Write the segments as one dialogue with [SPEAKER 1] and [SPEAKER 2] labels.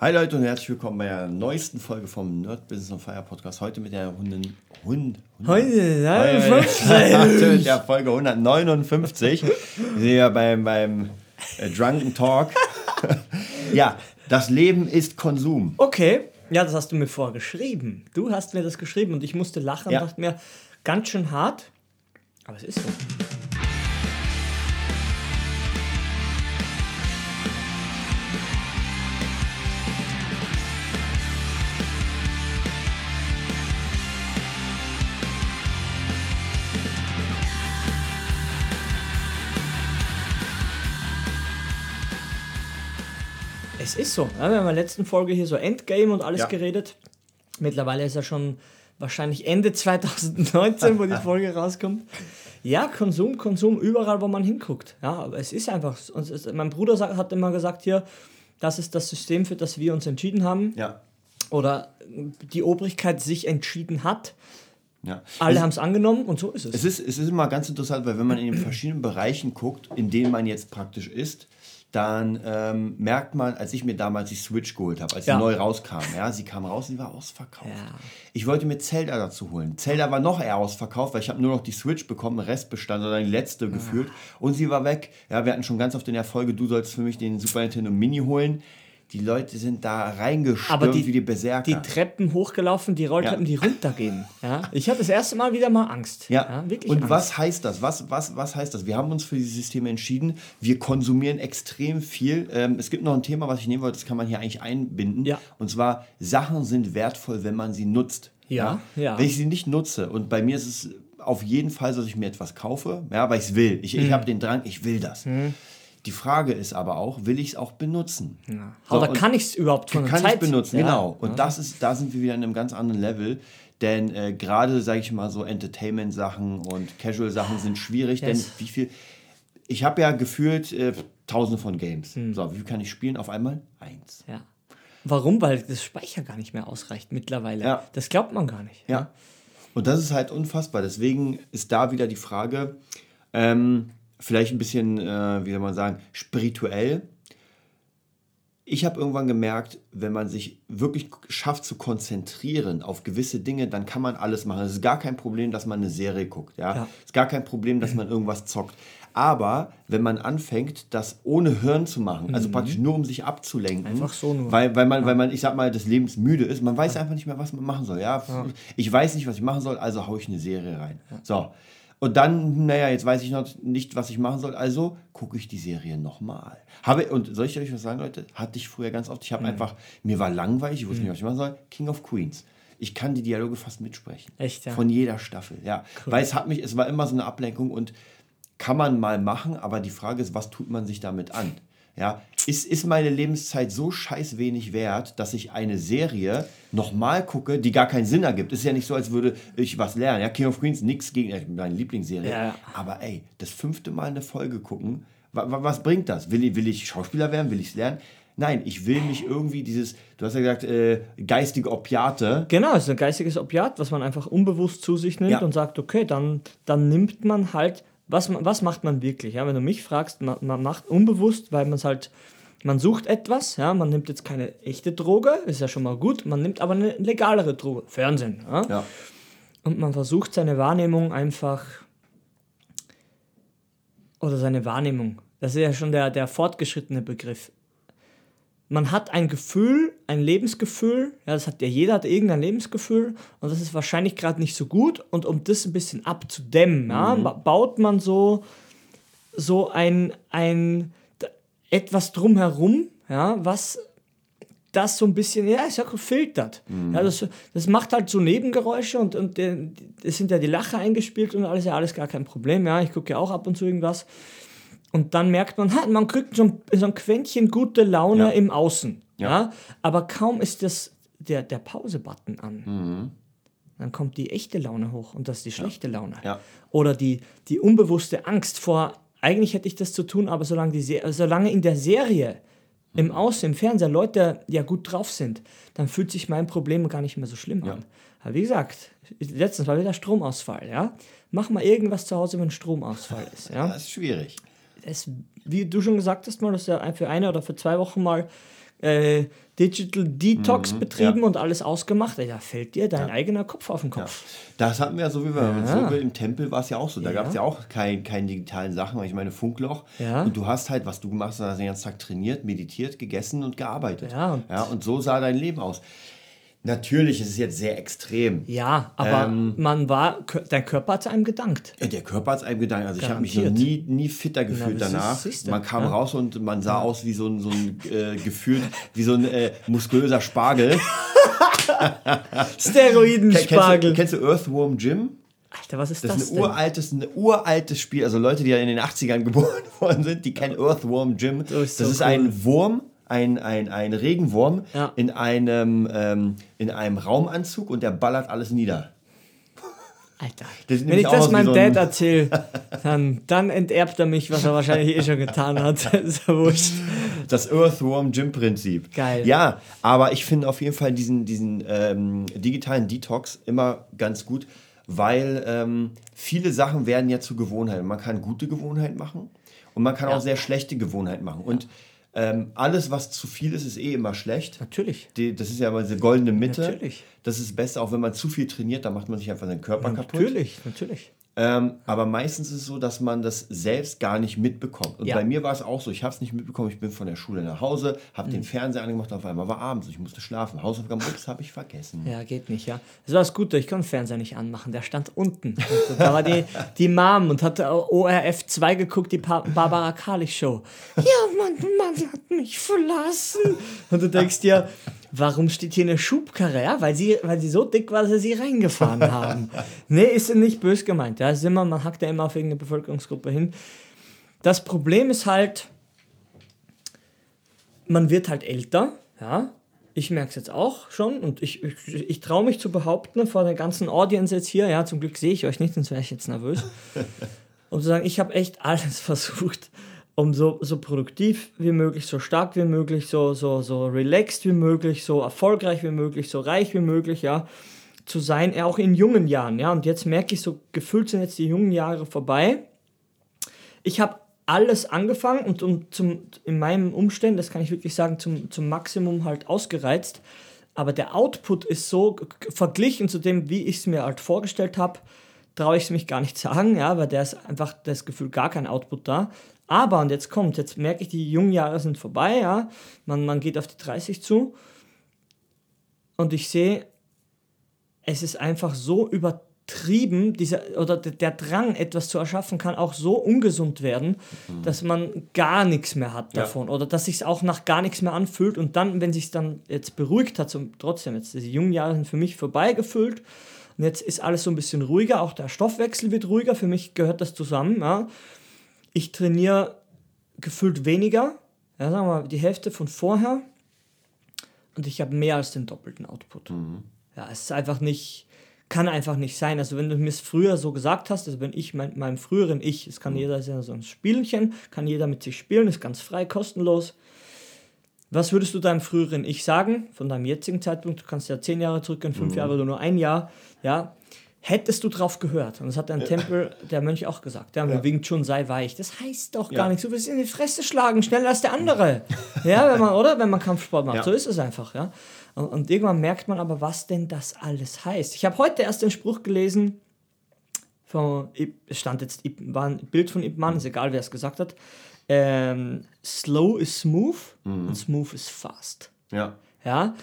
[SPEAKER 1] Hi Leute und herzlich willkommen bei der neuesten Folge vom Nerd Business on Fire Podcast. Heute mit der Hunden, Hund,
[SPEAKER 2] Heute,
[SPEAKER 1] Heute mit der Folge 159. Wir sind ja beim, beim äh, Drunken Talk. ja, das Leben ist Konsum.
[SPEAKER 2] Okay, ja, das hast du mir vorgeschrieben. Du hast mir das geschrieben und ich musste lachen
[SPEAKER 1] Ja.
[SPEAKER 2] und dachte mir, ganz schön hart, aber es ist so. Ist so. Ja, wir haben in der letzten Folge hier so Endgame und alles
[SPEAKER 1] Ja.
[SPEAKER 2] geredet. Mittlerweile ist ja schon wahrscheinlich Ende 2019, wo die Folge rauskommt. Ja, Konsum, Konsum, überall, wo man hinguckt. Ja, aber es ist einfach. Mein Bruder hat immer gesagt hier, das ist das System, für das wir uns entschieden haben.
[SPEAKER 1] Ja.
[SPEAKER 2] Oder die Obrigkeit sich entschieden hat.
[SPEAKER 1] ja.
[SPEAKER 2] Alle haben es angenommen und so ist es.
[SPEAKER 1] Es ist, es ist immer ganz interessant, weil wenn man in den verschiedenen Bereichen guckt, in denen man jetzt praktisch ist, dann ähm, merkt man, als ich mir damals die Switch geholt habe, als
[SPEAKER 2] Ja.
[SPEAKER 1] sie neu rauskam, ja, sie kam raus, sie war ausverkauft.
[SPEAKER 2] Ja.
[SPEAKER 1] Ich wollte mir Zelda dazu holen. Zelda war noch eher ausverkauft, weil ich habe nur noch die Switch bekommen, Restbestand oder die letzte gefühlt und sie war weg. Ja, wir hatten schon ganz auf den Erfolge, du sollst für mich den Super Nintendo Mini holen. Die Leute sind da reingestürmt
[SPEAKER 2] die,
[SPEAKER 1] wie die Berserker.
[SPEAKER 2] die Treppen hochgelaufen, die Rolltreppen,
[SPEAKER 1] Ja.
[SPEAKER 2] die runtergehen. Ja? Ich hatte das erste Mal wieder mal Angst.
[SPEAKER 1] Ja,
[SPEAKER 2] wirklich
[SPEAKER 1] und
[SPEAKER 2] Angst.
[SPEAKER 1] was heißt das? Was, was, was heißt das? Wir haben uns für dieses System entschieden. Wir konsumieren extrem viel. Ähm, es gibt noch ein Thema, was ich nehmen wollte, das kann man hier eigentlich einbinden.
[SPEAKER 2] Ja.
[SPEAKER 1] Und zwar, Sachen sind wertvoll, wenn man sie nutzt.
[SPEAKER 2] Ja, ja.
[SPEAKER 1] Wenn ich sie nicht nutze, und bei mir ist es auf jeden Fall so, dass ich mir etwas kaufe, ja, weil ich es will. Ich,
[SPEAKER 2] Mhm.
[SPEAKER 1] ich habe den Drang, ich will das. Die Frage ist aber auch, will ich es auch benutzen? Ja.
[SPEAKER 2] Oder kann ich es überhaupt von der
[SPEAKER 1] Kann
[SPEAKER 2] Zeit?
[SPEAKER 1] ich benutzen,
[SPEAKER 2] Ja.
[SPEAKER 1] genau. Und das ist, da sind wir wieder in einem ganz anderen Level. Denn äh, gerade, sage ich mal, so Entertainment-Sachen und Casual-Sachen sind schwierig.
[SPEAKER 2] Yes.
[SPEAKER 1] Denn wie viel. Ich habe ja gefühlt äh, tausende von Games.
[SPEAKER 2] Hm.
[SPEAKER 1] So, wie viel kann ich spielen? Auf einmal? Eins.
[SPEAKER 2] Ja. Warum? Weil das Speicher gar nicht mehr ausreicht mittlerweile.
[SPEAKER 1] Ja.
[SPEAKER 2] Das glaubt man gar nicht.
[SPEAKER 1] Ja. Und das ist halt unfassbar. Deswegen ist da wieder die Frage, ähm, vielleicht ein bisschen, äh, wie soll man sagen, spirituell. Ich habe irgendwann gemerkt, wenn man sich wirklich schafft zu konzentrieren auf gewisse Dinge, dann kann man alles machen. Es ist gar kein Problem, dass man eine Serie guckt. Ja?
[SPEAKER 2] Ja.
[SPEAKER 1] Es ist gar kein Problem, dass man irgendwas zockt. Aber wenn man anfängt, das ohne Hirn zu machen, also praktisch nur um sich abzulenken,
[SPEAKER 2] Mhm. Einfach so nur.
[SPEAKER 1] weil, weil, man, weil man, ich sag mal, des Lebens müde ist, man weiß einfach nicht mehr, was man machen soll. Ja, ich weiß nicht, was ich machen soll, also haue ich eine Serie rein. So. Und dann, naja, jetzt weiß ich noch nicht, was ich machen soll, also gucke ich die Serie nochmal. Habe, und soll ich euch was sagen, Leute? Hatte ich früher ganz oft. Ich
[SPEAKER 2] Mhm.
[SPEAKER 1] habe einfach, mir war langweilig, ich wusste nicht, was ich machen soll. King of Queens. Ich kann die Dialoge fast mitsprechen.
[SPEAKER 2] Echt, ja?
[SPEAKER 1] Von jeder Staffel, ja. Weil es hat mich, es war immer so eine Ablenkung und kann man mal machen, aber die Frage ist, was tut man sich damit an? Ja, ist, ist meine Lebenszeit so scheiß wenig wert, dass ich eine Serie nochmal gucke, die gar keinen Sinn ergibt? Ist ja nicht so, als würde ich was lernen. Ja, King of Queens, nichts gegen äh, meine Lieblingsserie.
[SPEAKER 2] Ja.
[SPEAKER 1] Aber ey, das fünfte Mal eine Folge gucken, wa, wa, was bringt das? Will, ich- will ich Schauspieler werden? Will ich es lernen? Nein, ich will mich irgendwie dieses, du hast ja gesagt, äh, geistige Opiate.
[SPEAKER 2] Genau, es ist ein geistiges Opiat, was man einfach unbewusst zu sich nimmt
[SPEAKER 1] Ja.
[SPEAKER 2] und sagt, okay, dann, dann nimmt man halt, was, was macht man wirklich? Ja? Wenn du mich fragst, man, man macht unbewusst, weil man es halt, man sucht etwas, ja, man nimmt jetzt keine echte Droge, ist ja schon mal gut, man nimmt aber eine legalere Droge, Fernsehen. Ja?
[SPEAKER 1] Ja.
[SPEAKER 2] Und man versucht seine Wahrnehmung einfach, oder seine Wahrnehmung, das ist ja schon der, der fortgeschrittene Begriff. Man hat ein Gefühl, ein Lebensgefühl, ja, das hat ja jeder hat irgendein Lebensgefühl und das ist wahrscheinlich gerade nicht so gut und um das ein bisschen abzudämmen, ja, ba- baut man so, so ein, ein etwas drumherum, ja, was das so ein bisschen, ja, ich sag, filtert. Ja, das, das macht halt so Nebengeräusche und, und es sind ja die Lacher eingespielt und alles, ja, alles gar kein Problem. Ja, ich gucke ja auch ab und zu irgendwas. Und dann merkt man, man kriegt so ein, so ein Quäntchen gute Laune
[SPEAKER 1] Ja.
[SPEAKER 2] im Außen. Ja.
[SPEAKER 1] Ja.
[SPEAKER 2] Aber kaum ist das der, der Pause-Button an,
[SPEAKER 1] Mhm.
[SPEAKER 2] dann kommt die echte Laune hoch und das ist die schlechte Laune.
[SPEAKER 1] Ja.
[SPEAKER 2] Oder die, die unbewusste Angst vor, eigentlich hätte ich das zu tun, aber solange, die solange in der Serie, im Außen, im Fernseher Leute ja gut drauf sind, dann fühlt sich mein Problem gar nicht mehr so schlimm an. Aber wie gesagt, letztens war wieder Stromausfall, ja. Mach mal irgendwas zu Hause, wenn Stromausfall ist, ja
[SPEAKER 1] Das ist schwierig.
[SPEAKER 2] Es, wie du schon gesagt hast, mal, dass er für eine oder für zwei Wochen mal äh, Digital Detox betrieben und alles ausgemacht. Da fällt dir dein eigener Kopf auf den Kopf.
[SPEAKER 1] Das hatten wir ja so wie wir
[SPEAKER 2] Ja.
[SPEAKER 1] so im Tempel war es ja auch so. Da
[SPEAKER 2] Ja.
[SPEAKER 1] gab es ja auch kein, keine digitalen Sachen. Ich meine, Funkloch.
[SPEAKER 2] Ja.
[SPEAKER 1] Und du hast halt, was du gemacht hast, den ganzen Tag trainiert, meditiert, gegessen und gearbeitet.
[SPEAKER 2] Ja, und-
[SPEAKER 1] ja, und so sah dein Leben aus. Natürlich ist es jetzt sehr extrem.
[SPEAKER 2] Ja, aber
[SPEAKER 1] Ähm.
[SPEAKER 2] man war, dein Körper hat einem gedankt.
[SPEAKER 1] Ja, Der Körper hat es einem gedankt. Also ich habe mich
[SPEAKER 2] Garantiert.
[SPEAKER 1] nie, nie fitter gefühlt
[SPEAKER 2] ist-
[SPEAKER 1] danach.
[SPEAKER 2] du,
[SPEAKER 1] man kam
[SPEAKER 2] ja.
[SPEAKER 1] raus und man sah aus wie so ein, so ein äh, gefühlt, wie so ein äh, muskulöser Spargel.
[SPEAKER 2] Steroidenspargel.
[SPEAKER 1] Kennst du, kennst du Earthworm Jim?
[SPEAKER 2] Alter, was ist
[SPEAKER 1] Das
[SPEAKER 2] das,
[SPEAKER 1] ist ein
[SPEAKER 2] denn?
[SPEAKER 1] uraltes, ein uraltes Spiel. Also Leute, die ja in den 80ern geboren worden sind, die kennen Earthworm Jim.
[SPEAKER 2] Das ist so
[SPEAKER 1] das ist
[SPEAKER 2] cool.
[SPEAKER 1] ein Wurm, ein, ein, ein Regenwurm
[SPEAKER 2] Ja.
[SPEAKER 1] in, einem, ähm, in einem Raumanzug und der ballert alles nieder.
[SPEAKER 2] Alter. Wenn ich das meinem
[SPEAKER 1] so
[SPEAKER 2] Dad erzähle, dann, dann enterbt er mich, was er wahrscheinlich eh schon getan hat. ist ja wurscht.
[SPEAKER 1] Das Earthworm Jim Prinzip.
[SPEAKER 2] Geil.
[SPEAKER 1] Ja, aber ich finde auf jeden Fall diesen, diesen ähm, digitalen Detox immer ganz gut, weil ähm, viele Sachen werden ja zu Gewohnheiten. Man kann gute Gewohnheiten machen und man kann
[SPEAKER 2] Ja.
[SPEAKER 1] auch sehr schlechte Gewohnheiten machen. Und ähm, alles, was zu viel ist, ist eh immer schlecht.
[SPEAKER 2] Natürlich.
[SPEAKER 1] Die, das ist ja immer diese goldene Mitte.
[SPEAKER 2] Natürlich.
[SPEAKER 1] Das ist das Beste, auch wenn man zu viel trainiert, dann macht man sich einfach seinen Körper kaputt.
[SPEAKER 2] Natürlich, natürlich.
[SPEAKER 1] Ähm, aber meistens ist es so, dass man das selbst gar nicht mitbekommt. Und
[SPEAKER 2] Ja.
[SPEAKER 1] bei mir war es auch so, ich habe es nicht mitbekommen, ich bin von der Schule nach Hause, habe
[SPEAKER 2] Mhm.
[SPEAKER 1] den Fernseher angemacht, auf einmal war abends, ich musste schlafen. Hausaufgaben, ups, habe ich vergessen.
[SPEAKER 2] Ja, geht nicht, ja. Das war das Gute, ich konnte den Fernseher nicht anmachen, der stand unten. Und da war die, die Mom und hatte ORF 2 geguckt, die Pa- Barbara Karlich Show. Ja, mein Mann hat mich verlassen. Und du denkst dir, warum steht hier eine Schubkarre? Ja, weil sie, weil sie so dick war, dass sie sie reingefahren haben. Nee, ist nicht bös gemeint. Ja, ist immer, man hackt ja immer auf irgendeine Bevölkerungsgruppe hin. Das Problem ist halt, man wird halt älter, ja. Ich merke es jetzt auch schon und ich, ich, ich traue mich zu behaupten, vor der ganzen Audience jetzt hier, ja, zum Glück sehe ich euch nicht, sonst wäre ich jetzt nervös, um zu sagen, ich habe echt alles versucht, um so, so produktiv wie möglich, so stark wie möglich, so, so, so relaxed wie möglich, so erfolgreich wie möglich, so reich wie möglich, ja, zu sein, auch in jungen Jahren, ja. Und jetzt merke ich, so gefühlt sind jetzt die jungen Jahre vorbei ich habe alles angefangen und um, zum, in meinem Umständen, das kann ich wirklich sagen, zum, zum Maximum halt ausgereizt. Aber der Output ist so verglichen zu dem, wie ich es mir halt vorgestellt habe, traue ich es mich gar nicht sagen, ja, weil der ist einfach das Gefühl gar kein Output da. Aber, und jetzt kommt, jetzt merke ich, die jungen Jahre sind vorbei, ja, man, man geht auf die 30 zu und ich sehe, es ist einfach so übertrieben, dieser, oder der, Drang, etwas zu erschaffen, kann auch so ungesund werden, dass man gar nichts mehr hat
[SPEAKER 1] Ja.
[SPEAKER 2] davon. Oder dass sich es auch nach gar nichts mehr anfühlt. Und dann, wenn sich dann jetzt beruhigt hat, so, trotzdem, jetzt diese jungen Jahre sind für mich vorbei gefühlt. Und jetzt ist alles so ein bisschen ruhiger, auch der Stoffwechsel wird ruhiger. Für mich gehört das zusammen. Ja. Ich trainiere gefühlt weniger, ja, sagen wir mal die Hälfte von vorher. Und ich habe mehr als den doppelten Output. Ja, es ist einfach nicht, kann einfach nicht sein. Also wenn du mir es früher so gesagt hast, also wenn ich mein, meinem früheren Ich, es kann jeder, ist ja so ein Spielchen, kann jeder mit sich spielen, ist ganz frei, kostenlos. Was würdest du deinem früheren Ich sagen, von deinem jetzigen Zeitpunkt, du kannst ja zehn Jahre zurückgehen, fünf Jahre oder nur ein Jahr, ja, hättest du drauf gehört? Und das hat ein Tempel, der Mönch auch gesagt, ja,
[SPEAKER 1] Ja.
[SPEAKER 2] wegen schon sei weich. Das heißt doch
[SPEAKER 1] Ja.
[SPEAKER 2] gar nichts, du wirst in die Fresse schlagen, schneller als der andere. ja, wenn man, oder? Wenn man Kampfsport macht,
[SPEAKER 1] Ja.
[SPEAKER 2] so ist es einfach, ja. Und, und irgendwann merkt man aber, was denn das alles heißt. Ich habe heute erst den Spruch gelesen, von, es stand jetzt, war ein Bild von Ip Man, ist egal, wer es gesagt hat. Ähm, slow is smooth und smooth is fast.
[SPEAKER 1] Ja.
[SPEAKER 2] Ja.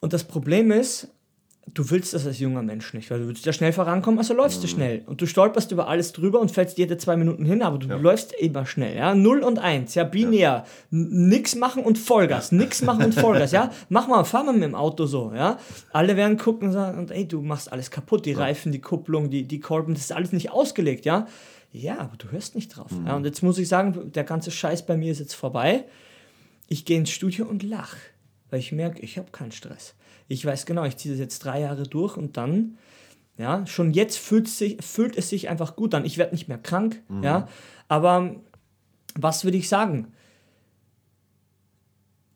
[SPEAKER 2] Und das Problem ist, du willst das als junger Mensch nicht, weil du willst ja schnell vorankommen, also läufst du schnell. Und du stolperst über alles drüber und fällst jede zwei Minuten hin, aber du läufst immer schnell, ja. Null und eins, ja, binär. N- Nix machen und Vollgas, nix machen und Vollgas, ja. Mach mal, fahr mal mit dem Auto so, ja. Alle werden gucken und sagen, und, ey, du machst alles kaputt, die Reifen, die Kupplung, die, die Kolben, das ist alles nicht ausgelegt, ja. Ja, aber du hörst nicht drauf. Ja, und jetzt muss ich sagen, der ganze Scheiß bei mir ist jetzt vorbei. Ich gehe ins Studio und lach, weil ich merke, ich habe keinen Stress. Ich weiß genau, ich ziehe das jetzt drei Jahre durch und dann, ja, schon jetzt fühlt, sich, fühlt es sich einfach gut an. Ich werde nicht mehr krank, ja, aber was würde ich sagen?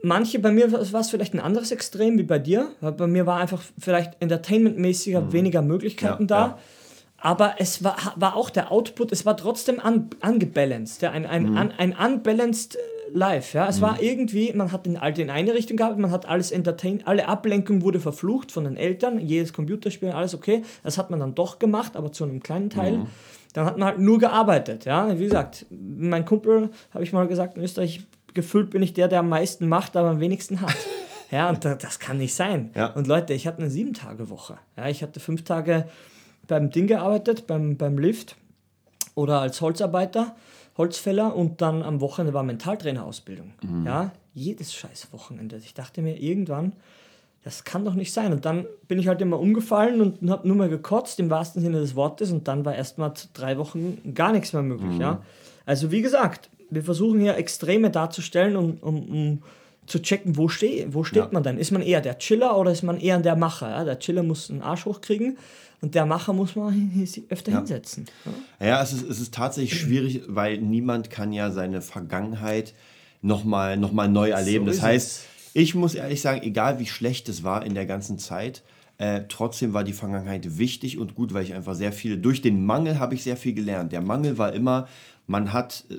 [SPEAKER 2] Manche, bei mir war es vielleicht ein anderes Extrem wie bei dir, weil bei mir war einfach vielleicht entertainmentmäßiger weniger Möglichkeiten
[SPEAKER 1] Ja,
[SPEAKER 2] da.
[SPEAKER 1] ja.
[SPEAKER 2] Aber es war, war auch der Output, es war trotzdem un, ungebalanced. Ja, ein, ein, un, ein unbalanced live. Ja? Es
[SPEAKER 1] Mhm.
[SPEAKER 2] war irgendwie, man hat den Alten in eine Richtung gehabt, man hat alles entertained, alle Ablenkung wurde verflucht von den Eltern, jedes Computerspiel, alles okay. Das hat man dann doch gemacht, aber zu einem kleinen Teil.
[SPEAKER 1] Mhm.
[SPEAKER 2] Dann hat man halt nur gearbeitet. Ja? Wie gesagt, mein Kumpel, habe ich mal gesagt, in Österreich, gefühlt bin ich der, der am meisten macht, aber am wenigsten hat. Ja, und da, das kann nicht sein.
[SPEAKER 1] Ja.
[SPEAKER 2] Und Leute, ich hatte eine Sieben-Tage-Woche. Ja, ich hatte fünf Tage beim Ding gearbeitet, beim, beim Lift oder als Holzarbeiter, Holzfäller und dann am Wochenende war Mentaltrainerausbildung. Ja, jedes scheiß Wochenende. Ich dachte mir irgendwann, das kann doch nicht sein. Und dann bin ich halt immer umgefallen und habe nur mal gekotzt, im wahrsten Sinne des Wortes. Und dann war erst mal drei Wochen gar nichts mehr möglich. Ja? Also wie gesagt, wir versuchen hier Extreme darzustellen, um, um, um zu checken, wo, steh, wo steht
[SPEAKER 1] Ja.
[SPEAKER 2] man denn? Ist man eher der Chiller oder ist man eher der Macher? Ja? Der Chiller muss einen Arsch hochkriegen und der Macher muss man öfter hinsetzen. Ja?
[SPEAKER 1] Ja, es ist, es ist tatsächlich schwierig, weil niemand kann ja seine Vergangenheit nochmal noch mal neu erleben.
[SPEAKER 2] So
[SPEAKER 1] das heißt, ich muss ehrlich sagen, egal wie schlecht es war in der ganzen Zeit, äh, trotzdem war die Vergangenheit wichtig und gut, weil ich einfach sehr viel, durch den Mangel habe ich sehr viel gelernt. Der Mangel war immer, man hat, äh,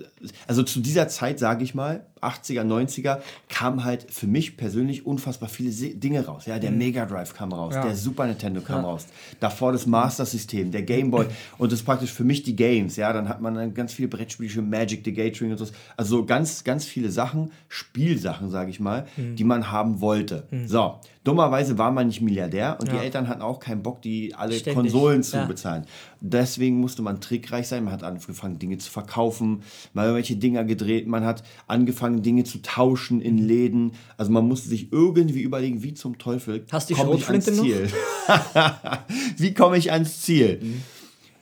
[SPEAKER 1] also zu dieser Zeit, sage ich mal, 80er, 90er, kam halt für mich persönlich unfassbar viele Dinge raus. Ja, der Mega Drive kam raus,
[SPEAKER 2] Ja.
[SPEAKER 1] der Super Nintendo kam raus, davor das Master System, der Game Boy und das praktisch für mich die Games. Ja, dann hat man dann ganz viele Brettspiele, Magic the Gathering und so. Also ganz, ganz viele Sachen, Spielsachen, sage ich mal, die man haben wollte. So, dummerweise war man nicht Milliardär und die
[SPEAKER 2] Ja.
[SPEAKER 1] Eltern hatten auch keinen Bock, die alle
[SPEAKER 2] Ständig,
[SPEAKER 1] Konsolen zu
[SPEAKER 2] ja.
[SPEAKER 1] bezahlen. Deswegen musste man trickreich sein. Man hat angefangen, Dinge zu verkaufen, mal irgendwelche Dinger gedreht. Man hat angefangen, Dinge zu tauschen in Läden. Also man musste sich irgendwie überlegen, wie zum Teufel
[SPEAKER 2] Hast du die
[SPEAKER 1] komme ich ans? Ziel. wie komme ich ans Ziel?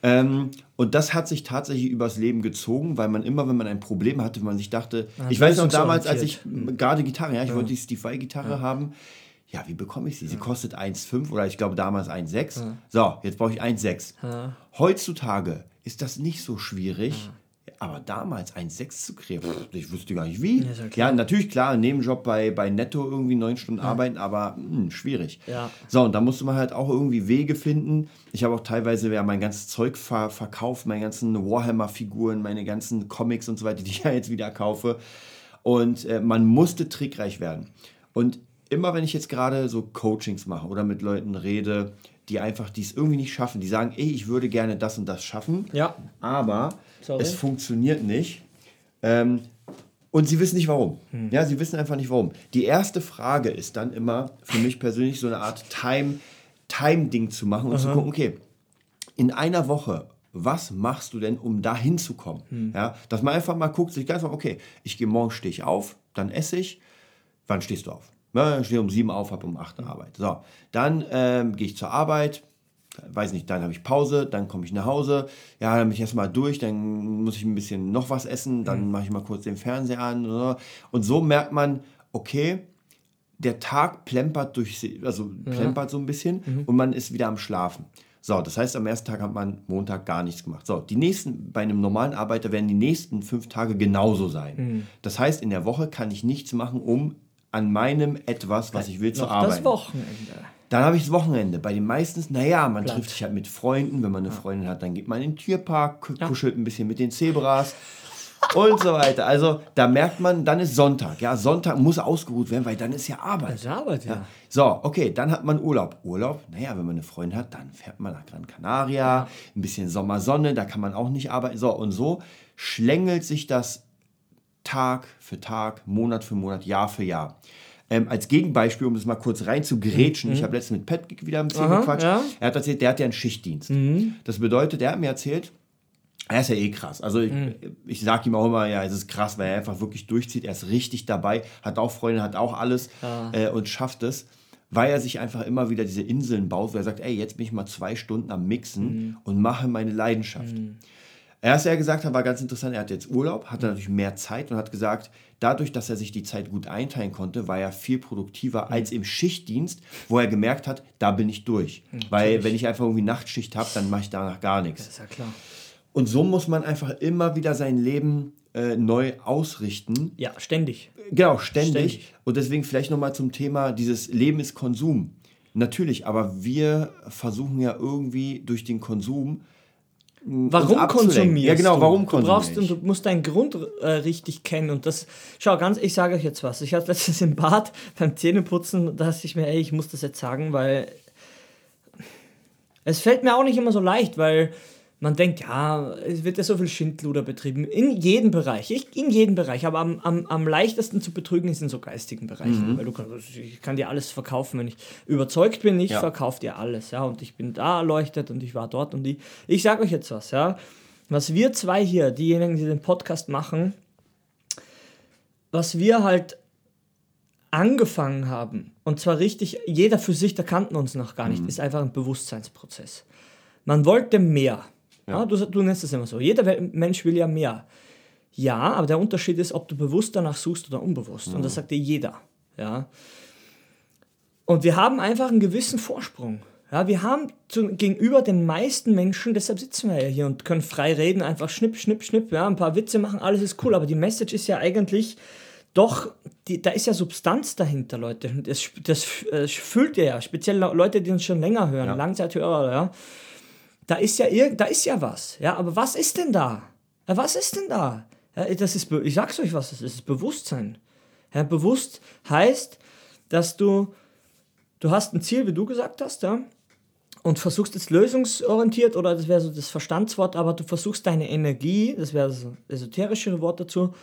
[SPEAKER 1] Ähm, und das hat sich tatsächlich übers Leben gezogen, weil man immer, wenn man ein Problem hatte, man sich dachte, ich weiß noch damals, als ich gerade Gitarre, ja, ich wollte die Steve Vai-Gitarre haben. Ja, wie bekomme ich sie? Sie kostet 1,5 oder ich glaube damals 1,6. So, jetzt brauche ich 1,6. Heutzutage ist das nicht so schwierig. Aber damals 1,6 zu kriegen, pff, ich wusste gar nicht wie.
[SPEAKER 2] Ja, ja
[SPEAKER 1] Ja, natürlich, klar, Nebenjob bei, bei Netto irgendwie neun Stunden arbeiten, aber hm, schwierig.
[SPEAKER 2] Ja.
[SPEAKER 1] So, und da musste man halt auch irgendwie Wege finden. Ich habe auch teilweise ja mein ganzes Zeug ver verkauft, meine ganzen Warhammer-Figuren, meine ganzen Comics und so weiter, die ich ja jetzt wieder kaufe. Und äh, man musste trickreich werden. Und immer wenn ich jetzt gerade so Coachings mache oder mit Leuten rede, die einfach dies irgendwie nicht schaffen, die sagen, ey, ich würde gerne das und das schaffen,
[SPEAKER 2] Ja.
[SPEAKER 1] aber
[SPEAKER 2] Sorry.
[SPEAKER 1] es funktioniert nicht. Ähm, und sie wissen nicht warum. Ja, sie wissen einfach nicht warum. Die erste Frage ist dann immer für mich persönlich so eine Art Time, Time-Ding zu machen und zu gucken, okay, in einer Woche, was machst du denn, um da hinzukommen? Ja, dass man einfach mal guckt, sich ganz mal, okay, ich gehe morgen, stehe ich auf, dann esse ich. Wann stehst du auf? Ja, ich stehe um sieben auf, habe um acht Arbeit. So, dann ähm, gehe ich zur Arbeit, weiß nicht, dann habe ich Pause, dann komme ich nach Hause, ja, dann bin ich erstmal durch, dann muss ich ein bisschen noch was essen, dann mache ich mal kurz den Fernseher an. Oder? Und so merkt man, okay, der Tag plempert durch, also plempert so ein bisschen und man ist wieder am Schlafen. So, das heißt, am ersten Tag hat man Montag gar nichts gemacht. So, die nächsten, bei einem normalen Arbeiter werden die nächsten fünf Tage genauso sein. Das heißt, in der Woche kann ich nichts machen, um an meinem etwas, was ich will, zu arbeiten.
[SPEAKER 2] das Wochenende.
[SPEAKER 1] Dann habe ich das Wochenende. Bei den meisten, naja, man
[SPEAKER 2] Platt.
[SPEAKER 1] trifft sich halt mit Freunden. Wenn man eine Freundin hat, dann geht man in den Tierpark, ku- kuschelt ein bisschen mit den Zebras und so weiter. Also da merkt man, dann ist Sonntag. Ja, Sonntag muss ausgeruht werden, weil dann ist ja Arbeit.
[SPEAKER 2] Das ist Arbeit, ja.
[SPEAKER 1] So, okay, dann hat man Urlaub. Urlaub, naja, wenn man eine Freundin hat, dann fährt man nach Gran Canaria, ein bisschen Sommersonne, da kann man auch nicht arbeiten. So, und so schlängelt sich das Tag für Tag, Monat für Monat, Jahr für Jahr. Ähm, als Gegenbeispiel, um das mal kurz rein zu grätschen, ich habe letztens mit Patrick wieder ein bisschen
[SPEAKER 2] Mhm. Aha,
[SPEAKER 1] gequatscht.
[SPEAKER 2] ja. Mhm.
[SPEAKER 1] Er hat erzählt, der hat ja einen Schichtdienst. Das bedeutet, er hat mir erzählt, er ist ja eh krass. Also ich,
[SPEAKER 2] Mhm.
[SPEAKER 1] ich sage ihm auch immer, ja, es ist krass, weil er einfach wirklich durchzieht. Er ist richtig dabei, hat auch Freunde, hat auch alles äh, und schafft es, weil er sich einfach immer wieder diese Inseln baut, wo er sagt, ey, jetzt bin ich mal zwei Stunden am Mixen
[SPEAKER 2] Mhm.
[SPEAKER 1] und mache meine Leidenschaft. Erst er gesagt hat, war ganz interessant, er hat jetzt Urlaub, hatte natürlich mehr Zeit und hat gesagt, dadurch, dass er sich die Zeit gut einteilen konnte, war er viel produktiver als im Schichtdienst, wo er gemerkt hat, da bin ich durch. Weil wenn ich einfach irgendwie Nachtschicht habe, dann mache ich danach gar nichts.
[SPEAKER 2] Das ist ja klar.
[SPEAKER 1] Und so muss man einfach immer wieder sein Leben äh, neu ausrichten.
[SPEAKER 2] Ja, ständig.
[SPEAKER 1] Genau, ständig.
[SPEAKER 2] Ständig.
[SPEAKER 1] Und deswegen vielleicht nochmal zum Thema, dieses Leben ist Konsum. Natürlich, aber wir versuchen ja irgendwie durch den Konsum
[SPEAKER 2] Warum konsumierst
[SPEAKER 1] Ja, genau,
[SPEAKER 2] du?
[SPEAKER 1] warum
[SPEAKER 2] du brauchst
[SPEAKER 1] konsumiere ich?
[SPEAKER 2] und du musst deinen Grund äh, richtig kennen und das schau ganz ich sage euch jetzt was ich hatte letztens im Bad beim Zähneputzen da dachte ich mir ey ich muss das jetzt sagen weil es fällt mir auch nicht immer so leicht weil man denkt ja es wird ja so viel Schindluder betrieben in jedem Bereich ich, in jedem Bereich aber am, am, am leichtesten zu betrügen ist in so geistigen Bereichen
[SPEAKER 1] Mhm.
[SPEAKER 2] weil du kannst ich kann dir alles verkaufen wenn ich überzeugt bin ich
[SPEAKER 1] Ja.
[SPEAKER 2] verkaufe dir alles ja und ich bin da erleuchtet und ich war dort und die ich sage euch jetzt was ja was wir zwei hier, diejenigen, die den Podcast machen, was wir halt angefangen haben, und zwar richtig, jeder für sich, da kannten uns noch gar nicht, ist einfach ein Bewusstseinsprozess. Man wollte mehr. Ja. du, du nennst es immer so. Jeder Mensch will ja mehr. Ja, aber der Unterschied ist, ob du bewusst danach suchst oder unbewusst. Und das sagt dir jeder. Ja. Und wir haben einfach einen gewissen Vorsprung. Ja, wir haben zu, gegenüber den meisten Menschen, deshalb sitzen wir ja hier und können frei reden, einfach schnipp, schnipp, schnipp, ja, ein paar Witze machen, alles ist cool, aber die Message ist ja eigentlich doch, die, da ist ja Substanz dahinter, Leute. Und Das, das äh, fühlt ihr ja, speziell Leute, die uns schon länger hören,
[SPEAKER 1] Ja.
[SPEAKER 2] Langzeithörer, ja. Da ist ja da ist ja was, ja, aber was ist denn da? Ja, was ist denn da? Ja, das ist, ich sag's euch was, das ist Bewusstsein. Ja, bewusst heißt, dass du, du hast ein Ziel, wie du gesagt hast, ja, und versuchst jetzt lösungsorientiert, oder das wäre so das Verstandswort, aber du versuchst deine Energie, das wäre das esoterischere Wort dazu,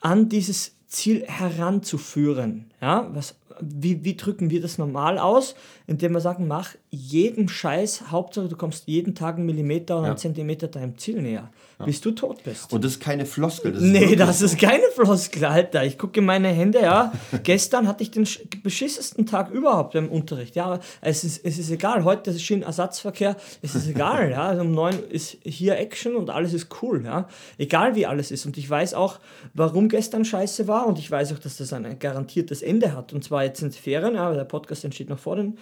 [SPEAKER 2] an dieses Ziel heranzuführen. Ja, was, wie, wie drücken wir das normal aus? Indem wir sagen, mach jeden Scheiß, Hauptsache du kommst jeden Tag einen Millimeter oder einen Zentimeter deinem Ziel näher, bis du tot bist.
[SPEAKER 1] Und das ist keine Floskel. Das ist
[SPEAKER 2] Nee,
[SPEAKER 1] wirklich
[SPEAKER 2] das ist keine Floskel, Alter. Ich gucke in meine Hände, ja. Gestern hatte ich den sch- beschissesten Tag überhaupt im Unterricht. Ja, aber es ist, es ist egal. Heute ist Schienenersatzverkehr. Es ist egal, ja. Also um neun ist hier Action und alles ist cool, ja. Egal wie alles ist. Und ich weiß auch, warum gestern scheiße war. Und ich weiß auch, dass das ein garantiertes Ende hat. Und zwar jetzt sind Ferien, ja. Der Podcast entsteht noch vor den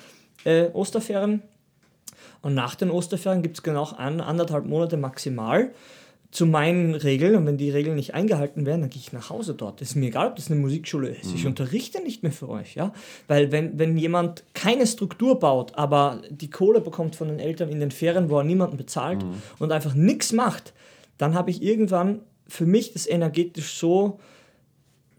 [SPEAKER 2] äh, Osterferien. Und nach den Osterferien gibt es genau an, anderthalb Monate maximal zu meinen Regeln. Und wenn die Regeln nicht eingehalten werden, dann gehe ich nach Hause dort. Es ist mir egal, ob das eine Musikschule ist. Ich unterrichte nicht mehr für euch. ja, Weil wenn, wenn jemand keine Struktur baut, aber die Kohle bekommt von den Eltern in den Ferien, wo er niemanden bezahlt und einfach nichts macht, dann habe ich irgendwann für mich das energetisch so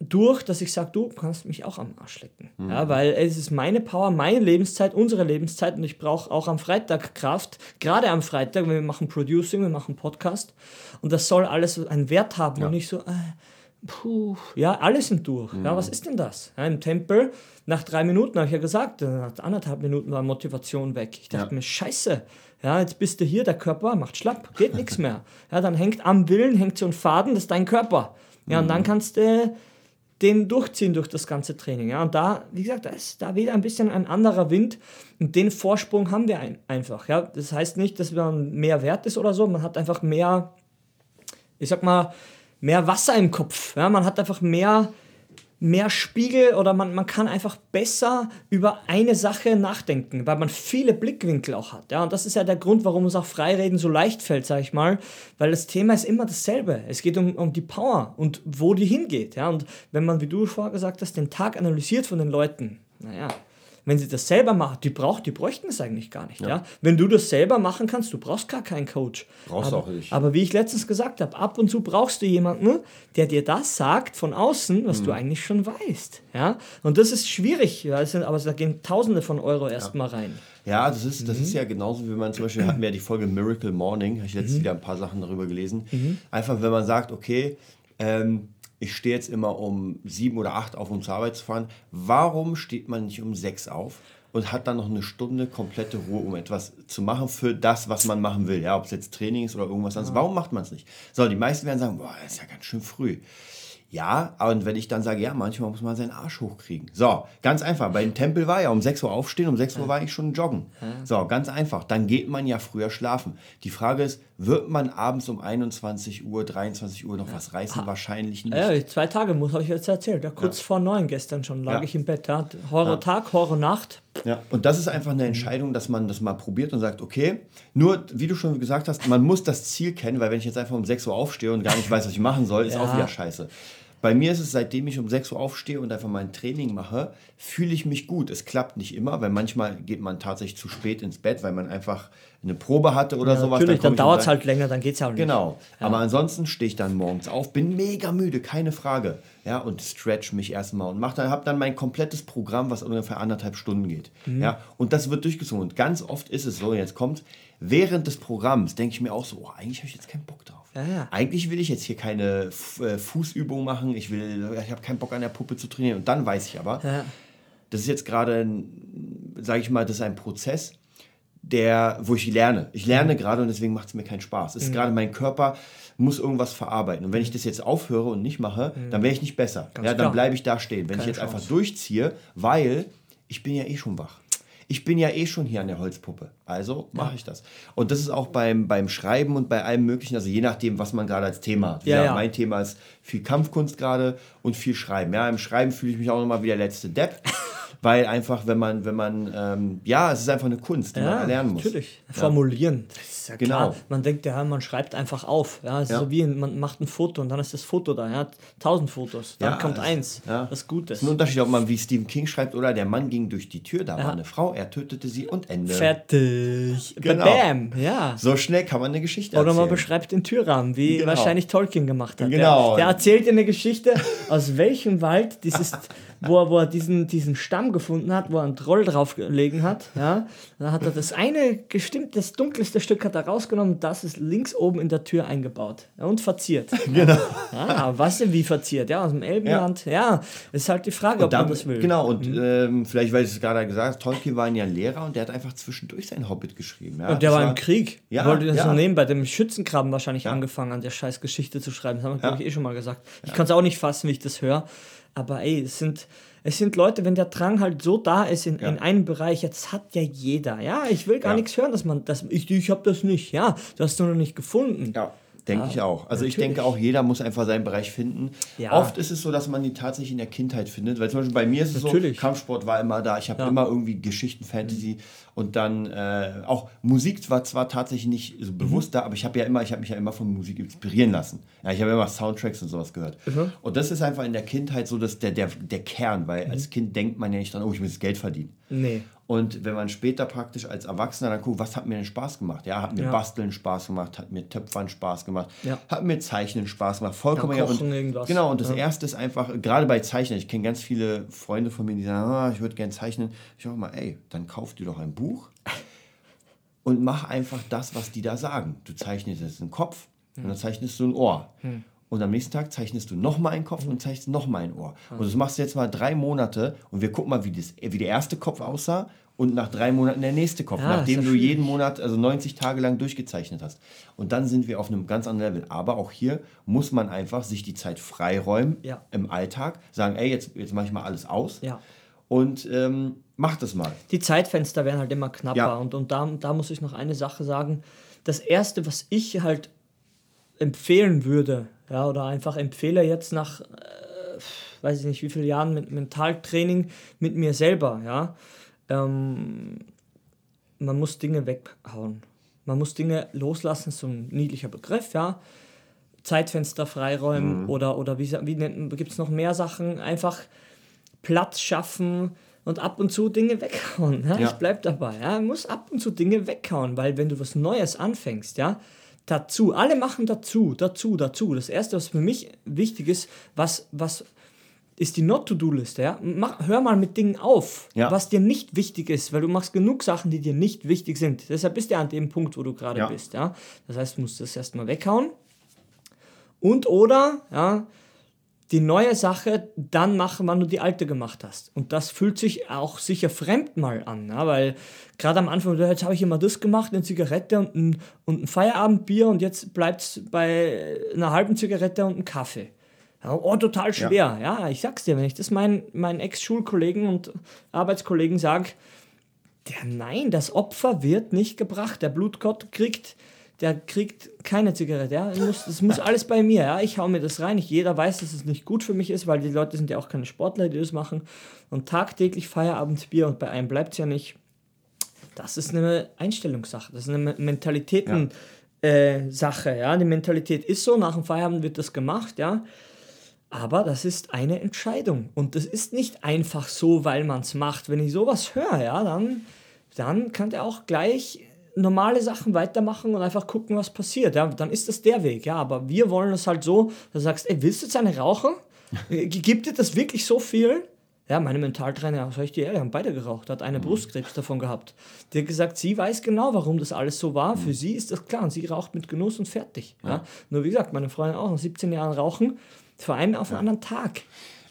[SPEAKER 2] durch, dass ich sage, du kannst mich auch am Arsch lecken. Ja, weil es ist meine Power, meine Lebenszeit, unsere Lebenszeit und ich brauche auch am Freitag Kraft, gerade am Freitag, wenn wir machen Producing, wir machen Podcast und das soll alles einen Wert haben und nicht so, äh, puh, ja, alle sind durch. Ja, was ist denn das? Ja, Im Tempel, nach drei Minuten, habe ich ja gesagt, nach anderthalb Minuten war Motivation weg. Ich dachte
[SPEAKER 1] Ja.
[SPEAKER 2] mir, scheiße, ja, jetzt bist du hier, der Körper macht schlapp, geht nichts mehr. Ja, dann hängt am Willen, hängt so ein Faden, das ist dein Körper. Ja, und dann kannst du den durchziehen durch das ganze Training. Ja, und da, wie gesagt, da ist da wieder ein bisschen ein anderer Wind und den Vorsprung haben wir ein, einfach. Ja, das heißt nicht, dass man mehr wert ist oder so, man hat einfach mehr, ich sag mal, mehr Wasser im Kopf. Ja, man hat einfach mehr, mehr Spiegel oder man, man kann einfach besser über eine Sache nachdenken, weil man viele Blickwinkel auch hat. Ja, und das ist ja der Grund, warum uns auch Freireden so leicht fällt, sag ich mal, weil das Thema ist immer dasselbe. Es geht um, um die Power und wo die hingeht. Ja, und wenn man, wie du vorher gesagt hast, den Tag analysiert von den Leuten, naja, wenn sie das selber machen, die, braucht, die bräuchten es eigentlich gar nicht. Ja. Wenn du das selber machen kannst, du brauchst gar keinen Coach.
[SPEAKER 1] Brauchst
[SPEAKER 2] aber,
[SPEAKER 1] auch nicht.
[SPEAKER 2] Aber wie ich letztens gesagt habe, ab und zu brauchst du jemanden, der dir das sagt von außen, was
[SPEAKER 1] Mhm.
[SPEAKER 2] du eigentlich schon weißt. Ja? Und das ist schwierig, ja, aber da gehen Tausende von Euro erstmal rein.
[SPEAKER 1] Ja, das ist, das
[SPEAKER 2] Mhm.
[SPEAKER 1] ist ja genauso, wie man zum Beispiel hatten wir ja die Folge Miracle Morning, habe ich
[SPEAKER 2] Mhm.
[SPEAKER 1] letztens wieder ein paar Sachen darüber gelesen. Einfach, wenn man sagt, okay, ähm, ich stehe jetzt immer um sieben oder acht auf, um zur Arbeit zu fahren, warum steht man nicht um sechs auf? Und hat dann noch eine Stunde komplette Ruhe, um etwas zu machen für das, was man machen will. Ja, ob es jetzt Training ist oder irgendwas anderes. Warum macht man es nicht? So, die meisten werden sagen, boah, das ist ja ganz schön früh. Ja, und wenn ich dann sage, ja, manchmal muss man seinen Arsch hochkriegen. So, ganz einfach. Bei dem Tempel war ja um 6 Uhr aufstehen, um 6 Uhr war ich schon joggen. So, ganz einfach. Dann geht man ja früher schlafen. Die Frage ist, wird man abends um 21 Uhr, 23 Uhr noch was reißen? Wahrscheinlich nicht.
[SPEAKER 2] Ja, zwei Tage muss, habe ich jetzt erzählt. Ja, kurz vor neun gestern schon lag
[SPEAKER 1] Ja.
[SPEAKER 2] ich im Bett. Ja. Horror-Tag, Horror-Nacht.
[SPEAKER 1] Ja, und das ist einfach eine Entscheidung, dass man das mal probiert und sagt, okay, nur, wie du schon gesagt hast, man muss das Ziel kennen, weil wenn ich jetzt einfach um 6 Uhr aufstehe und gar nicht weiß, was ich machen soll, ist
[SPEAKER 2] Ja.
[SPEAKER 1] auch wieder scheiße. Bei mir ist es, seitdem ich um 6 Uhr aufstehe und einfach mein Training mache, fühle ich mich gut. Es klappt nicht immer, weil manchmal geht man tatsächlich zu spät ins Bett, weil man einfach eine Probe hatte oder
[SPEAKER 2] Ja,
[SPEAKER 1] sowas.
[SPEAKER 2] natürlich, dann
[SPEAKER 1] um
[SPEAKER 2] dauert es halt länger, dann geht es ja auch nicht.
[SPEAKER 1] Genau. Aber ansonsten stehe ich dann morgens auf, bin mega müde, keine Frage. Ja, und stretch mich erstmal und mach dann, hab dann mein komplettes Programm, was ungefähr anderthalb Stunden geht.
[SPEAKER 2] Mhm.
[SPEAKER 1] Ja, und das wird durchgezogen. Und ganz oft ist es so, jetzt kommt, während des Programms denke ich mir auch so, oh, eigentlich habe ich jetzt keinen Bock drauf.
[SPEAKER 2] Ja, ja.
[SPEAKER 1] Eigentlich will ich jetzt hier keine äh, Fußübung machen, ich will, ich habe keinen Bock an der Puppe zu trainieren. Und dann weiß ich aber,
[SPEAKER 2] Ja.
[SPEAKER 1] das ist jetzt gerade, sage ich mal, das ist ein Prozess, der, wo ich lerne. Ich lerne gerade und deswegen macht es mir keinen Spaß. Es ist gerade mein Körper muss irgendwas verarbeiten. Und wenn ich das jetzt aufhöre und nicht mache, dann wäre ich nicht besser. ja, dann bleibe ich da stehen. Wenn
[SPEAKER 2] Keine
[SPEAKER 1] ich jetzt
[SPEAKER 2] Chance.
[SPEAKER 1] einfach durchziehe, weil ich bin ja eh schon wach. Ich bin ja eh schon hier an der Holzpuppe. Also mache ich das. Und das ist auch beim, beim Schreiben und bei allem Möglichen, also je nachdem, was man gerade als Thema hat.
[SPEAKER 2] Ja, ja.
[SPEAKER 1] Mein Thema ist viel Kampfkunst gerade und viel Schreiben. Ja, im Schreiben fühle ich mich auch nochmal wie der letzte Depp. Weil einfach, wenn man, wenn man, ähm, ja, es ist einfach eine Kunst, die man erlernen muss.
[SPEAKER 2] Natürlich. Formulieren. Das ist ja
[SPEAKER 1] Genau.
[SPEAKER 2] klar. Man denkt ja, man schreibt einfach auf. Ja, es ist
[SPEAKER 1] Ja.
[SPEAKER 2] so wie man macht ein Foto und dann ist das Foto da. Ja, tausend Fotos. Dann
[SPEAKER 1] Ja,
[SPEAKER 2] kommt
[SPEAKER 1] das-
[SPEAKER 2] eins.
[SPEAKER 1] ja.
[SPEAKER 2] Das Gute
[SPEAKER 1] ist ein Unterschied, ob man wie Stephen King schreibt oder der Mann ging durch die Tür, da
[SPEAKER 2] Ja.
[SPEAKER 1] war eine Frau, er tötete sie und Ende.
[SPEAKER 2] Fertig.
[SPEAKER 1] Genau.
[SPEAKER 2] Bam. Ja.
[SPEAKER 1] So schnell kann man eine Geschichte
[SPEAKER 2] Oder man
[SPEAKER 1] erzählen.
[SPEAKER 2] beschreibt den Türrahmen, wie
[SPEAKER 1] Genau.
[SPEAKER 2] wahrscheinlich Tolkien gemacht hat.
[SPEAKER 1] Genau.
[SPEAKER 2] Der, der erzählt dir eine Geschichte, aus welchem Wald dieses, wo er, wo er diesen, diesen Stamm gefunden hat, wo er einen Troll drauf gelegen hat. Ja. Dann hat er das eine gestimmt, das dunkelste Stück hat er rausgenommen, das ist links oben in der Tür eingebaut ja, und verziert.
[SPEAKER 1] Genau.
[SPEAKER 2] Ja, was denn wie verziert? Ja, aus dem Elbenland. Ja, ist halt die Frage, ob
[SPEAKER 1] Da,
[SPEAKER 2] man das will. Mhm.
[SPEAKER 1] Genau, und ähm, vielleicht, weil ich es gerade gesagt habe, Tolkien war ja ein Lehrer und der hat einfach zwischendurch sein Hobbit geschrieben. Ja?
[SPEAKER 2] Und der
[SPEAKER 1] Das
[SPEAKER 2] war im Krieg.
[SPEAKER 1] Ja,
[SPEAKER 2] Ja, wollte das
[SPEAKER 1] ja.
[SPEAKER 2] so nehmen, bei dem Schützengraben wahrscheinlich angefangen, an der scheiß Geschichte zu schreiben. Das haben wir, glaube
[SPEAKER 1] Ja.
[SPEAKER 2] ich, eh schon mal gesagt. Ich kann es auch nicht fassen, wie ich das höre. Aber ey, es sind, es sind Leute, wenn der Drang halt so da ist in, in einem Bereich, jetzt hat ja jeder. Ja, ich will gar
[SPEAKER 1] Ja.
[SPEAKER 2] nichts hören, dass man das. Ich, ich habe das nicht. Ja, du hast du noch nicht gefunden.
[SPEAKER 1] Ja, denke ich auch. Also ich
[SPEAKER 2] natürlich.
[SPEAKER 1] denke auch, jeder muss einfach seinen Bereich finden.
[SPEAKER 2] Ja.
[SPEAKER 1] Oft ist es so, dass man die tatsächlich in der Kindheit findet, weil zum Beispiel bei mir ist es
[SPEAKER 2] Natürlich.
[SPEAKER 1] so, Kampfsport war immer da, ich habe
[SPEAKER 2] Ja.
[SPEAKER 1] immer irgendwie Geschichten, Fantasy und dann äh, auch Musik war zwar tatsächlich nicht so bewusst da, aber ich habe ja immer, ich habe mich ja immer von Musik inspirieren lassen. Ja, ich habe immer Soundtracks und sowas gehört. Und das ist einfach in der Kindheit so, dass der, der, der Kern, weil als Kind denkt man ja nicht dran, oh, ich muss Geld verdienen.
[SPEAKER 2] Nee.
[SPEAKER 1] Und wenn man später praktisch als Erwachsener dann guckt, was hat mir denn Spaß gemacht? Ja, hat mir
[SPEAKER 2] Ja.
[SPEAKER 1] Basteln Spaß gemacht, hat mir Töpfern Spaß gemacht,
[SPEAKER 2] Ja.
[SPEAKER 1] hat mir Zeichnen Spaß gemacht, vollkommen
[SPEAKER 2] Ja. Kochen,
[SPEAKER 1] und,
[SPEAKER 2] irgendwas.
[SPEAKER 1] Genau, und das
[SPEAKER 2] Ja.
[SPEAKER 1] erste ist einfach, gerade bei Zeichnen, ich kenne ganz viele Freunde von mir, die sagen, ah, ich würde gerne zeichnen. Ich sage mal, ey, dann kauf dir doch ein Buch und mach einfach das, was die da sagen. Du zeichnest jetzt einen Kopf und dann zeichnest du ein Ohr. Und am nächsten Tag zeichnest du nochmal einen Kopf und zeichnest nochmal ein Ohr. Und das machst du jetzt mal drei Monate und wir gucken mal, wie, das, wie der erste Kopf aussah und nach drei Monaten der nächste Kopf,
[SPEAKER 2] Ja,
[SPEAKER 1] nachdem du jeden. Monat, also 90 Tage lang durchgezeichnet hast. Und dann sind wir auf einem ganz anderen Level. Aber auch hier muss man einfach sich die Zeit freiräumen
[SPEAKER 2] Ja.
[SPEAKER 1] im Alltag, sagen, ey, jetzt, jetzt mache ich mal alles aus
[SPEAKER 2] Ja.
[SPEAKER 1] und ähm, mach das mal.
[SPEAKER 2] die Zeitfenster werden halt immer knapper.
[SPEAKER 1] Ja.
[SPEAKER 2] Und, und da, da muss ich noch eine Sache sagen. Das Erste, was ich halt empfehlen würde, ja, oder einfach empfehle jetzt nach, äh, weiß ich nicht, wie viele Jahren mit Mentaltraining mit mir selber, ja, ähm, man muss Dinge weghauen. Man muss Dinge loslassen, so ein niedlicher Begriff, ja. Zeitfenster freiräumen oder, oder wie, wie gibt es noch mehr Sachen? Einfach Platz schaffen und ab und zu Dinge weghauen. Ja?
[SPEAKER 1] Ja.
[SPEAKER 2] Ich bleib dabei. Ja? Man muss ab und zu Dinge weghauen, weil wenn du was Neues anfängst, ja, dazu, alle machen dazu, dazu, dazu. Das erste, was für mich wichtig ist, was, was ist die Not-to-Do-Liste, ja? Mach, hör mal mit Dingen auf,
[SPEAKER 1] Ja.
[SPEAKER 2] was dir nicht wichtig ist, weil du machst genug Sachen, die dir nicht wichtig sind. Deshalb bist du ja an dem Punkt, wo du gerade
[SPEAKER 1] Ja.
[SPEAKER 2] bist, ja. Das heißt, du musst das erstmal weghauen. Und oder, ja, die neue Sache dann machen, wann du die alte gemacht hast. Und das fühlt sich auch sicher fremd mal an, ja, weil gerade am Anfang, jetzt habe ich immer das gemacht, eine Zigarette und ein, und ein Feierabendbier und jetzt bleibt es bei einer halben Zigarette und einem Kaffee. Ja, oh, total schwer. Ja. ich sag's dir, wenn ich das meinen, meinen Ex-Schulkollegen und Arbeitskollegen sage, der, nein, das Opfer wird nicht gebracht. Der Blutgott kriegt, der kriegt keine Zigarette. Ja? Das, muss, das muss alles bei mir. Ja? Ich hau mir das rein. Ich, jeder weiß, dass es nicht gut für mich ist, weil die Leute sind ja auch keine Sportler, die das machen. Und tagtäglich Feierabendbier und bei einem bleibt es ja nicht. Das ist eine Einstellungssache. Das ist eine Me- Mentalitäten. Äh, Sache, ja. Die Mentalität ist so, nach dem Feierabend wird das gemacht, ja. Aber das ist eine Entscheidung. Und das ist nicht einfach so, weil man es macht. Wenn ich sowas höre, ja, dann, dann kann der auch gleich normale Sachen weitermachen und einfach gucken, was passiert. Ja, dann ist das der Weg. Ja, aber wir wollen es halt so, dass du sagst, ey, willst du jetzt eine rauchen? Gibt dir das wirklich so viel? Ja, meine Mentaltrainer, soll ich dir ehrlich, haben beide geraucht, hat eine Brustkrebs davon gehabt. Die hat gesagt, sie weiß genau, warum das alles so war. Für sie ist das klar und sie raucht mit Genuss und fertig. Ja. ja. Nur wie gesagt, meine Freundin auch nach 17 Jahren rauchen, vor allem auf einen anderen Tag.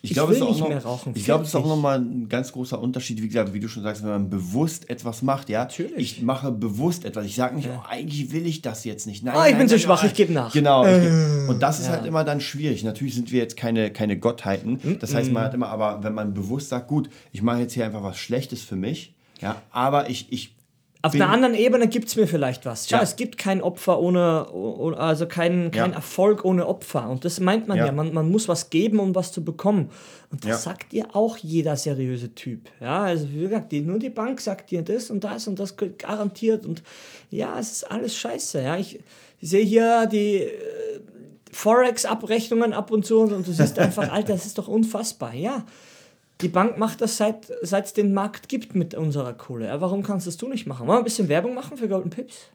[SPEAKER 1] Ich, ich glaube, noch, mehr rauchen. Ich glaube, es ist auch nochmal ein ganz großer Unterschied, wie gesagt, wie du schon sagst, wenn man bewusst etwas macht, ja. Natürlich. Ich mache bewusst etwas. Ich sage nicht, ja. oh, eigentlich will ich das jetzt nicht.
[SPEAKER 2] Nein, oh, ich nein, bin so schwach, ich gebe nach.
[SPEAKER 1] Genau. Äh, und das ist ja. halt immer dann schwierig. Natürlich sind wir jetzt keine, keine Gottheiten. Das heißt, man hat immer, aber wenn man bewusst sagt, gut, ich mache jetzt hier einfach was Schlechtes für mich, ja, aber ich, ich
[SPEAKER 2] auf einer anderen Ebene gibt es mir vielleicht was. Schau, ja. es gibt kein Opfer ohne, also kein, kein ja. Erfolg ohne Opfer. Und das meint man ja. ja. Man, man muss was geben, um was zu bekommen. Und das sagt dir auch jeder seriöse Typ. Ja, also wie gesagt, die, nur die Bank sagt dir das und das und das garantiert. Und ja, es ist alles scheiße. Ja, ich, ich sehe hier die äh, Forex-Abrechnungen ab und zu und, und du siehst einfach, Alter, das ist doch unfassbar. Ja, die Bank macht das seit es den Markt gibt mit unserer Kohle. Ja, warum kannst das du nicht machen? Wollen wir ein bisschen Werbung machen für Golden Pips?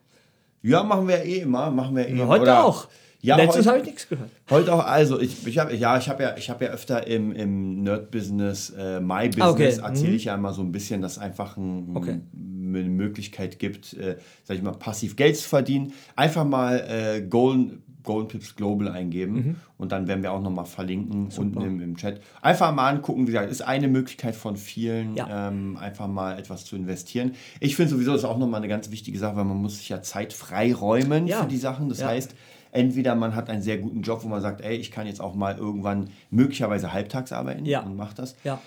[SPEAKER 1] Ja, machen wir eh immer. Machen wir eh
[SPEAKER 2] heute Oder, auch.
[SPEAKER 1] Ja, Letztes habe ich nichts gehört. Heute auch, also ich, ich habe ja, ich habe ja, ich ja öfter im, im Nerd-Business, äh, My-Business, ah, okay. erzähle mhm. ich ja immer so ein bisschen, dass einfach ein, okay. eine Möglichkeit gibt, äh, sag ich mal, passiv Geld zu verdienen. Einfach mal äh, Golden Golden Pips Global eingeben mhm. und dann werden wir auch nochmal verlinken Super. unten im, im, Chat. Einfach mal angucken, wie gesagt, ist eine Möglichkeit von vielen, ja. ähm, einfach mal etwas zu investieren. Ich finde sowieso, das ist auch nochmal eine ganz wichtige Sache, weil man muss sich ja Zeit freiräumen ja. für die Sachen. Das ja. heißt, entweder man hat einen sehr guten Job, wo man sagt, ey, ich kann jetzt auch mal irgendwann möglicherweise halbtags arbeiten und macht das. Ja.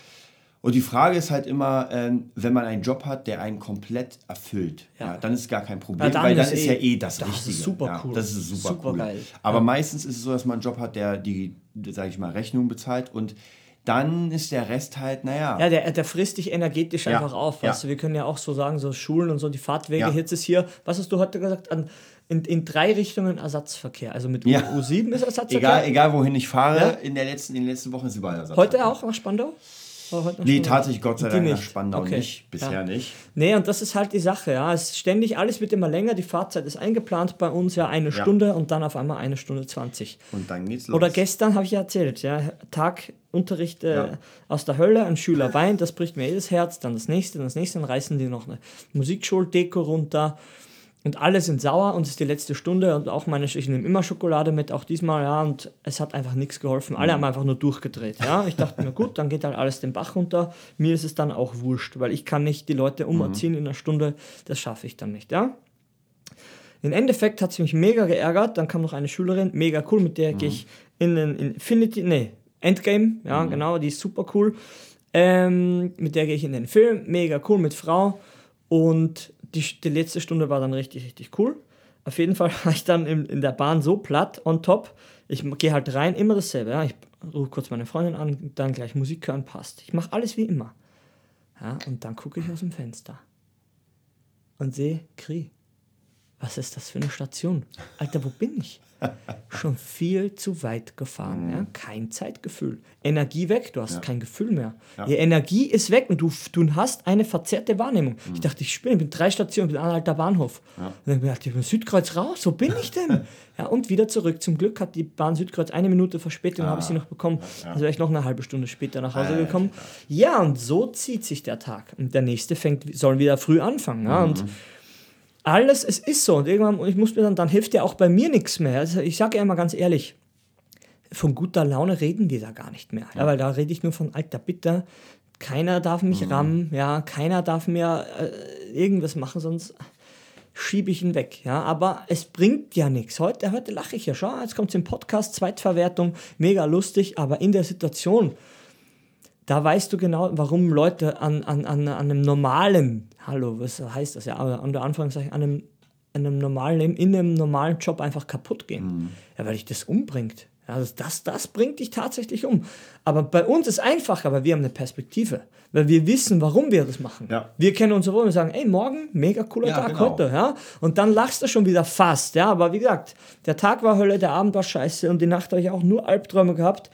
[SPEAKER 1] Und die Frage ist halt immer, ähm, wenn man einen Job hat, der einen komplett erfüllt, ja. ja dann ist gar kein Problem, ja, weil dann ist, ist, ja eh das, das Richtige. Ist super ja, cool. Das ist super, super cool. Geil. Aber meistens ist es so, dass man einen Job hat, der die, sage ich mal, Rechnung bezahlt und dann ist der Rest halt, naja.
[SPEAKER 2] Ja, der, der frisst dich energetisch einfach auf. Weißt du, wir können ja auch so sagen, so Schulen und so, die Fahrtwege, jetzt ist hier, was hast du heute gesagt, an, in, in drei Richtungen Ersatzverkehr. Also mit ja. U7 ist Ersatzverkehr.
[SPEAKER 1] Egal, egal wohin ich fahre, in, der letzten, in den letzten Wochen ist überall
[SPEAKER 2] Ersatzverkehr. Heute auch nach Spandau?
[SPEAKER 1] Nee, tatsächlich Gott sei Dank nach Spandau okay. nicht. Bisher ja. nicht.
[SPEAKER 2] Nee, und das ist halt die Sache, ja. Es ist ständig, alles wird immer länger. Die Fahrzeit ist eingeplant bei uns ja eine ja. Stunde und dann auf einmal eine Stunde 20.
[SPEAKER 1] Und dann geht's los.
[SPEAKER 2] Oder gestern habe ich ja erzählt, ja, Tag Unterricht äh, ja. aus der Hölle, ein Schüler weint, das bricht mir jedes Herz, dann das nächste, dann das nächste, dann reißen die noch eine Musikschuldeko runter und alle sind sauer und es ist die letzte Stunde und auch meine, ich nehme immer Schokolade mit, auch diesmal, ja, und es hat einfach nichts geholfen. Alle mhm. haben einfach nur durchgedreht, ja. Ich dachte mir, gut, dann geht halt alles den Bach runter. Mir ist es dann auch wurscht, weil ich kann nicht die Leute umerziehen mhm. in einer Stunde, das schaffe ich dann nicht, ja. Im Endeffekt hat es mich mega geärgert, dann kam noch eine Schülerin, mega cool, mit der mhm. gehe ich in den Infinity, nee, Endgame, ja, mhm. genau, die ist super cool. Ähm, mit der gehe ich in den Film, mega cool, mit Frau und die, die letzte Stunde war dann richtig, richtig cool. Auf jeden Fall war ich dann in, in der Bahn so platt, on top. Ich gehe halt rein, immer dasselbe. Ja. Ich rufe kurz meine Freundin an, dann gleich Musik hören, passt. Ich mache alles wie immer. Ja, und dann gucke ich aus dem Fenster und sehe Kri. Was ist das für eine Station? Alter, wo bin ich? Schon viel zu weit gefahren. Mhm. Ja? Kein Zeitgefühl. Energie weg, du hast ja. kein Gefühl mehr. Ja. Die Energie ist weg und du, du hast eine verzerrte Wahrnehmung. Mhm. Ich dachte, ich spinne, ich bin drei Stationen, bin alter Bahnhof. Ja. Und dann dachte ich, bin Südkreuz raus, wo bin ich denn? ja, und wieder zurück. Zum Glück hat die Bahn Südkreuz eine Minute Verspätung, ah. habe ich sie noch bekommen. Also wäre ich noch eine halbe Stunde später nach Hause gekommen. Ja, und so zieht sich der Tag. Und der nächste fängt, soll wieder früh anfangen. Ja? Und mhm alles, es ist so. Und irgendwann, ich muss mir dann, dann hilft ja auch bei mir nichts mehr. Also ich sage ja immer ganz ehrlich, von guter Laune reden wir da gar nicht mehr. Ja, weil da rede ich nur von alter Bitter. Keiner darf mich mhm. rammen, ja, keiner darf mir äh, irgendwas machen, sonst schiebe ich ihn weg. Ja, aber es bringt ja nichts. Heute, heute lache ich ja schon. Jetzt kommt es im Podcast, Zweitverwertung, mega lustig, aber in der Situation, da weißt du genau, warum Leute an, an, an, an einem normalen, hallo, was heißt das ja, aber unter Anführungszeichen, an einem, an einem normalen Leben, in einem normalen Job einfach kaputt gehen. Mhm. Ja, weil dich das umbringt. Also das, das bringt dich tatsächlich um. Aber bei uns ist es einfacher, weil wir haben eine Perspektive. Weil wir wissen, warum wir das machen.
[SPEAKER 1] Ja.
[SPEAKER 2] Wir kennen unsere Rolle und sagen, ey, morgen, mega cooler
[SPEAKER 1] Ja,
[SPEAKER 2] Tag
[SPEAKER 1] genau.
[SPEAKER 2] heute. Ja? Und dann lachst du schon wieder fast. Ja? Aber wie gesagt, der Tag war Hölle, der Abend war scheiße und die Nacht habe ich auch nur Albträume gehabt.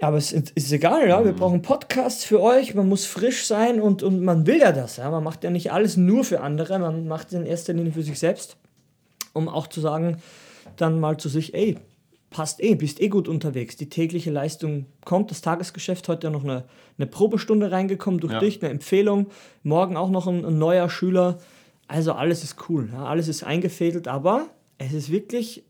[SPEAKER 2] Aber es ist, ist egal, ja. Wir
[SPEAKER 1] Mhm.
[SPEAKER 2] brauchen Podcasts für euch, man muss frisch sein und, und man will ja das. Ja? Man macht ja nicht alles nur für andere, man macht es in erster Linie für sich selbst, um auch zu sagen, dann mal zu sich, ey, passt eh, bist eh gut unterwegs. Die tägliche Leistung kommt, das Tagesgeschäft, heute ja noch eine, eine Probestunde reingekommen durch
[SPEAKER 1] Ja.
[SPEAKER 2] dich, eine Empfehlung, morgen auch noch ein, ein neuer Schüler. Also alles ist cool, ja? alles ist eingefädelt, aber es ist wirklich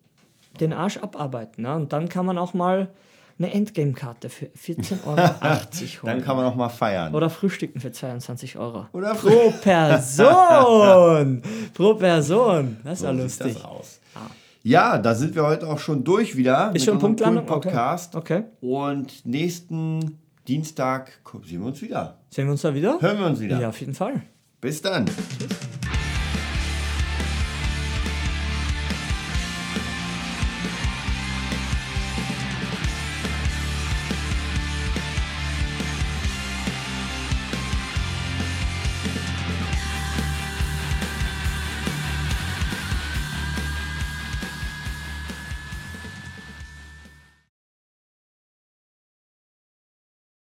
[SPEAKER 2] den Arsch abarbeiten. Ja? Und dann kann man auch mal eine Endgame-Karte für 14,80 Euro.
[SPEAKER 1] Dann kann man auch mal feiern.
[SPEAKER 2] Oder frühstücken für 22 Euro.
[SPEAKER 1] Oder
[SPEAKER 2] Pro Person! Pro Person! Das ist ja
[SPEAKER 1] So sieht
[SPEAKER 2] lustig.
[SPEAKER 1] das aus. Ja, da sind wir heute auch schon durch wieder
[SPEAKER 2] Ist schon Punktlandung?
[SPEAKER 1] Podcast.
[SPEAKER 2] Okay.
[SPEAKER 1] Und nächsten Dienstag sehen wir uns wieder.
[SPEAKER 2] Sehen wir uns da wieder?
[SPEAKER 1] Hören wir uns wieder.
[SPEAKER 2] Ja, auf jeden Fall.
[SPEAKER 1] Bis dann.
[SPEAKER 2] Tschüss.